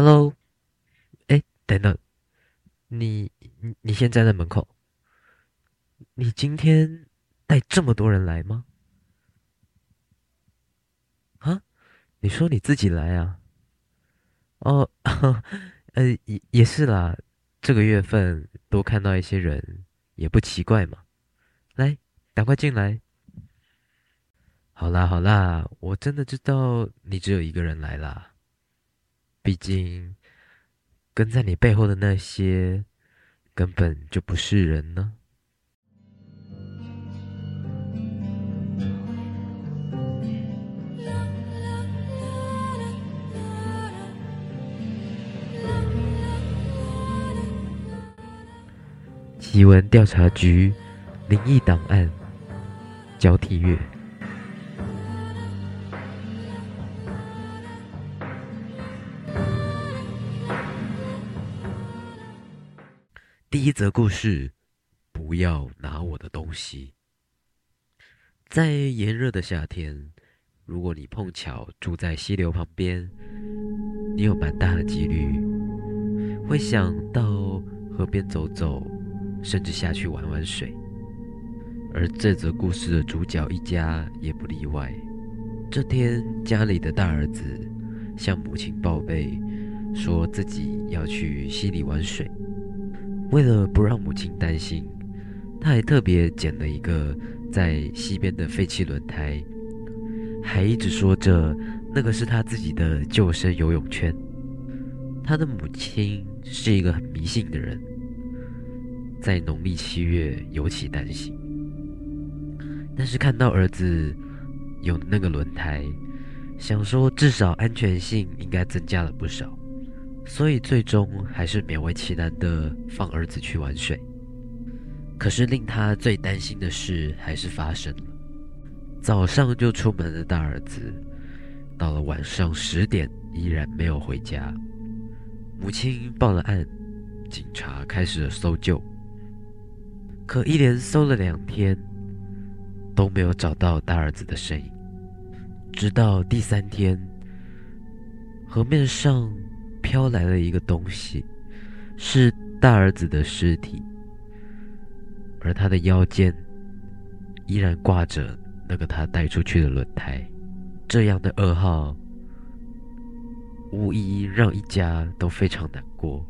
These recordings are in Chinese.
Hello，哎，等等，你你你先站在门口。你今天带这么多人来吗？啊？你说你自己来啊？哦，呃，也也是啦，这个月份多看到一些人也不奇怪嘛。来，赶快进来。好啦好啦，我真的知道你只有一个人来啦。毕竟跟在你背后的那些根本就不是人呢。奇闻调查局灵异档案交替月。一则故事：不要拿我的东西。在炎热的夏天，如果你碰巧住在溪流旁边，你有蛮大的几率会想到河边走走。甚至下去玩玩水，而这则故事的主角一家也不例外。这天，家里的大儿子向母亲报备，说自己要去溪里玩水。为了不让母亲担心，他还特别捡了一个在溪边的废弃轮胎，还一直说着那个是他自己的救生游泳圈。他的母亲是一个很迷信的人。在农历七月尤其担心，但是看到儿子有那个轮胎，想说至少安全性应该增加了不少，所以最终还是勉为其难的放儿子去玩水。可是令他最担心的事还是发生了，早上就出门的大儿子，到了晚上十点依然没有回家，母亲报了案，警察开始了搜救。可一连搜了两天，都没有找到大儿子的身影。直到第三天，河面上飘来了一个东西，是大儿子的尸体，而他的腰间依然挂着那个他带出去的轮胎。这样的噩耗，无疑让一家都非常难过，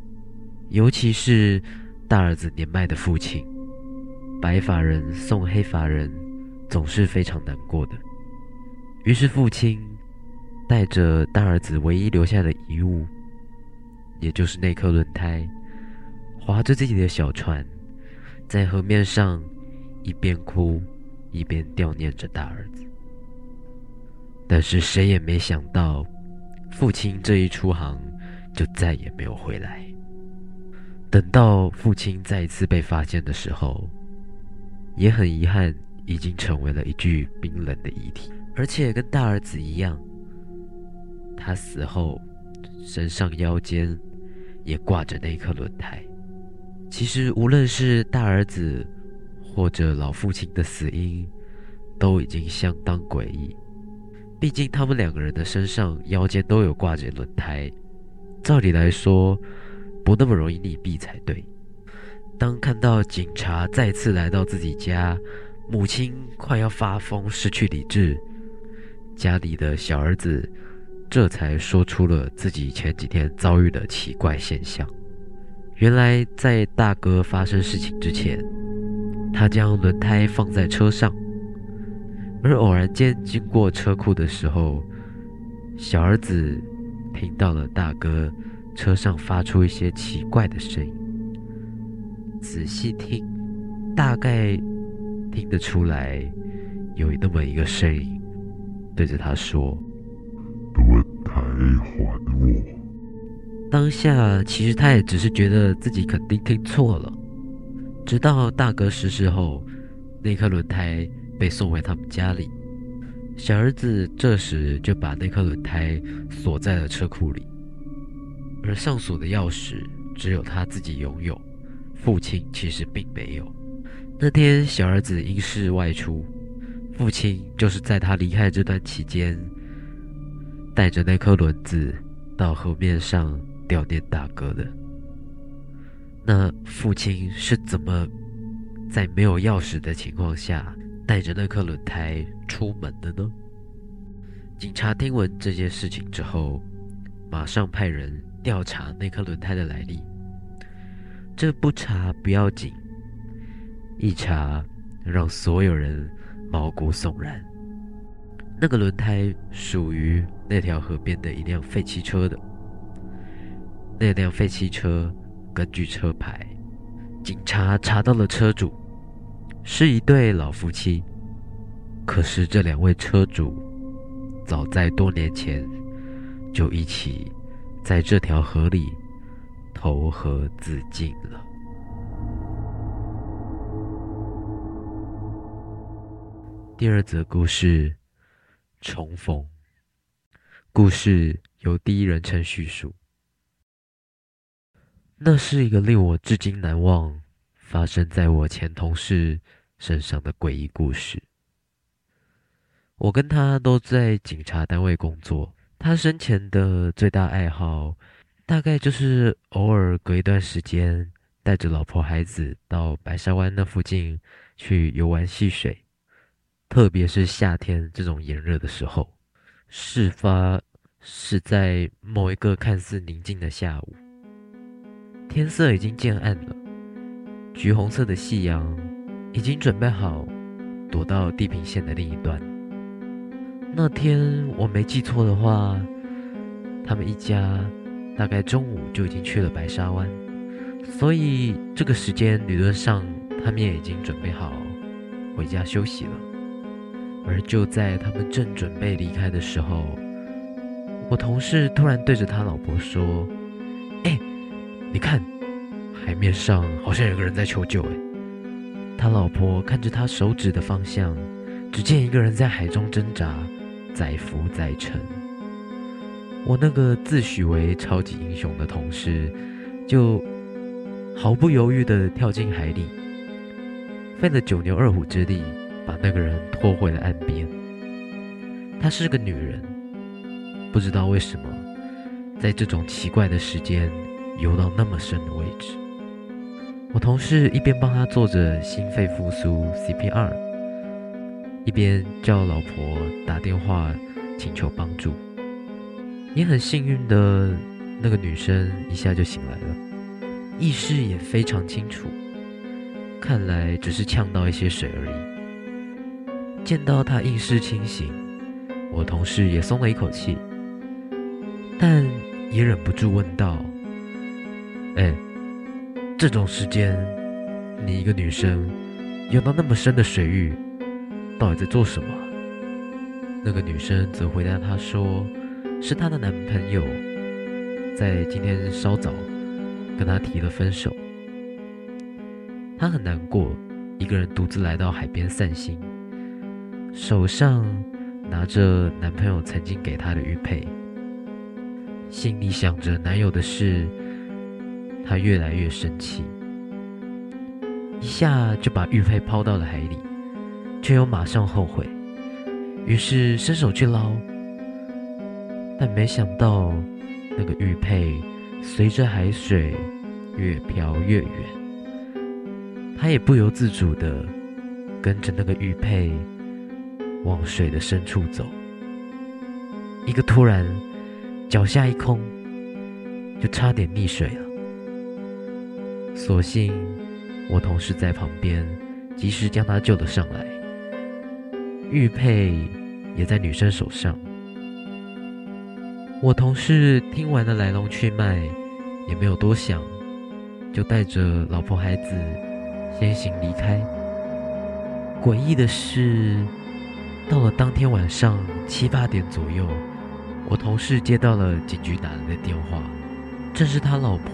尤其是大儿子年迈的父亲。白发人送黑发人，总是非常难过的。于是父亲带着大儿子唯一留下的遗物，也就是那颗轮胎，划着自己的小船，在河面上一边哭一边悼念着大儿子。但是谁也没想到，父亲这一出航就再也没有回来。等到父亲再一次被发现的时候，也很遗憾，已经成为了一具冰冷的遗体，而且跟大儿子一样，他死后身上腰间也挂着那颗轮胎。其实，无论是大儿子或者老父亲的死因，都已经相当诡异。毕竟他们两个人的身上腰间都有挂着轮胎，照理来说，不那么容易溺毙才对。当看到警察再次来到自己家，母亲快要发疯，失去理智，家里的小儿子这才说出了自己前几天遭遇的奇怪现象。原来，在大哥发生事情之前，他将轮胎放在车上，而偶然间经过车库的时候，小儿子听到了大哥车上发出一些奇怪的声音。仔细听，大概听得出来，有那么一个声音对着他说：“还我。”当下其实他也只是觉得自己肯定听错了。直到大哥逝世后，那颗轮胎被送回他们家里，小儿子这时就把那颗轮胎锁在了车库里，而上锁的钥匙只有他自己拥有。父亲其实并没有。那天，小儿子因事外出，父亲就是在他离开这段期间，带着那颗轮子到河面上悼念大哥的。那父亲是怎么在没有钥匙的情况下带着那颗轮胎出门的呢？警察听闻这件事情之后，马上派人调查那颗轮胎的来历。这不查不要紧，一查让所有人毛骨悚然。那个轮胎属于那条河边的一辆废弃车的。那辆废弃车根据车牌，警察查到了车主是一对老夫妻。可是这两位车主早在多年前就一起在这条河里投河自尽了。第二则故事。重逢。故事由第一人称叙述。那是一个令我至今难忘、发生在我前同事身上的诡异故事。我跟他都在警察单位工作，他生前的最大爱好，大概就是偶尔隔一段时间，带着老婆孩子到白沙湾那附近去游玩戏水。特别是夏天这种炎热的时候，事发是在某一个看似宁静的下午，天色已经渐暗了，橘红色的夕阳已经准备好躲到地平线的另一端。那天我没记错的话，他们一家大概中午就已经去了白沙湾，所以这个时间理论上他们也已经准备好回家休息了。而就在他们正准备离开的时候，我同事突然对着他老婆说：“哎，你看，海面上好像有个人在求救。”哎，他老婆看着他手指的方向，只见一个人在海中挣扎，载浮载沉。我那个自诩为超级英雄的同事，就毫不犹豫地跳进海里，费了九牛二虎之力。把那个人拖回了岸边。她是个女人，不知道为什么，在这种奇怪的时间游到那么深的位置。我同事一边帮她做着心肺复苏 CPR，一边叫老婆打电话请求帮助。也很幸运的，那个女生一下就醒来了，意识也非常清楚，看来只是呛到一些水而已。见到他意识清醒，我同事也松了一口气，但也忍不住问道：“哎，这种时间，你一个女生游到那么深的水域，到底在做什么？”那个女生则回答他说：“是她的男朋友，在今天稍早跟她提了分手，她很难过，一个人独自来到海边散心。”手上拿着男朋友曾经给她的玉佩，心里想着男友的事，她越来越生气，一下就把玉佩抛到了海里，却又马上后悔，于是伸手去捞，但没想到那个玉佩随着海水越飘越远，她也不由自主地跟着那个玉佩。往水的深处走，一个突然，脚下一空，就差点溺水了。所幸我同事在旁边，及时将他救了上来。玉佩也在女生手上。我同事听完了来龙去脉，也没有多想，就带着老婆孩子先行离开。诡异的是。到了当天晚上七八点左右，我同事接到了警局打来的电话，正是他老婆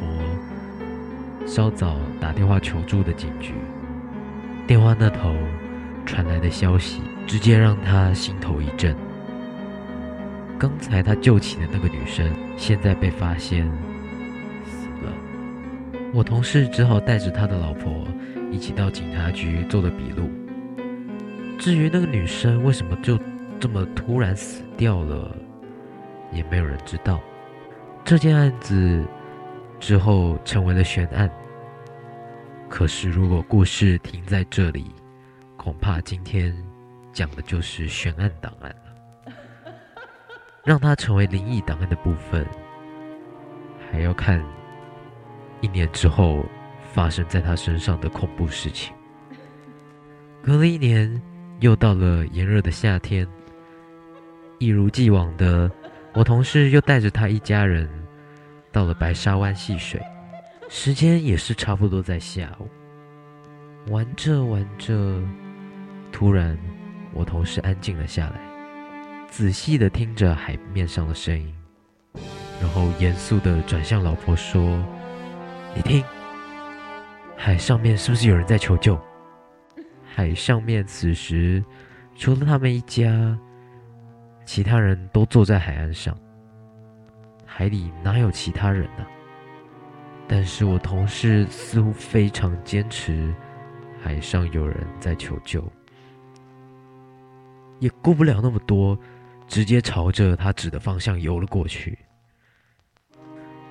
稍早打电话求助的警局。电话那头传来的消息，直接让他心头一震。刚才他救起的那个女生，现在被发现死了。我同事只好带着他的老婆一起到警察局做了笔录。至于那个女生为什么就这么突然死掉了，也没有人知道。这件案子之后成为了悬案。可是，如果故事停在这里，恐怕今天讲的就是悬案档案了。让它成为灵异档案的部分，还要看一年之后发生在他身上的恐怖事情。隔了一年，又到了炎热的夏天，一如既往的，我同事又带着他一家人到了白沙湾戏水。时间也是差不多在下午，玩着玩着，突然我同事安静了下来，仔细的听着海面上的声音，然后严肃的转向老婆说：“你听，海上面是不是有人在求救？”海上面此时除了他们一家，其他人都坐在海岸上，海里哪有其他人呢？但是我同事似乎非常坚持，海上有人在求救，也顾不了那么多，直接朝着他指的方向游了过去。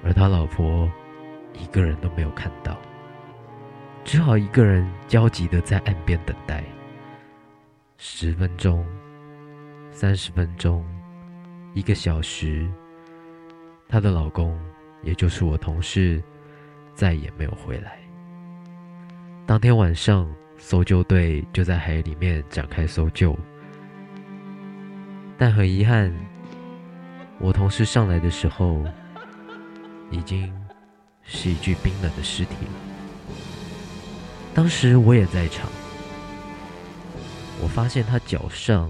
而他老婆一个人都没有看到，只好一个人焦急的在岸边等待。十分钟、三十分钟、一个小时，她的老公，也就是我同事。再也没有回来。当天晚上，搜救队就在海里面展开搜救，但很遗憾，我同事上来的时候，已经是一具冰冷的尸体了。当时我也在场，我发现他脚上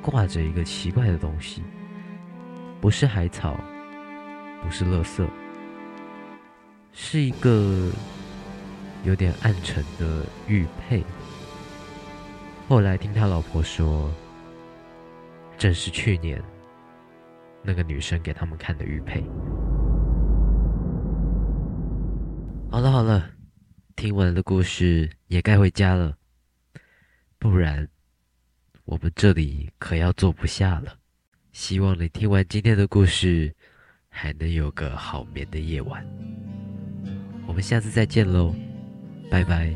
挂着一个奇怪的东西，不是海草，不是垃圾。是一个有点暗沉的玉佩。后来听他老婆说，正是去年那个女生给他们看的玉佩。好了好了，听完的故事也该回家了，不然我们这里可要坐不下了。希望你听完今天的故事，还能有个好眠的夜晚。我们下次再见喽，拜拜。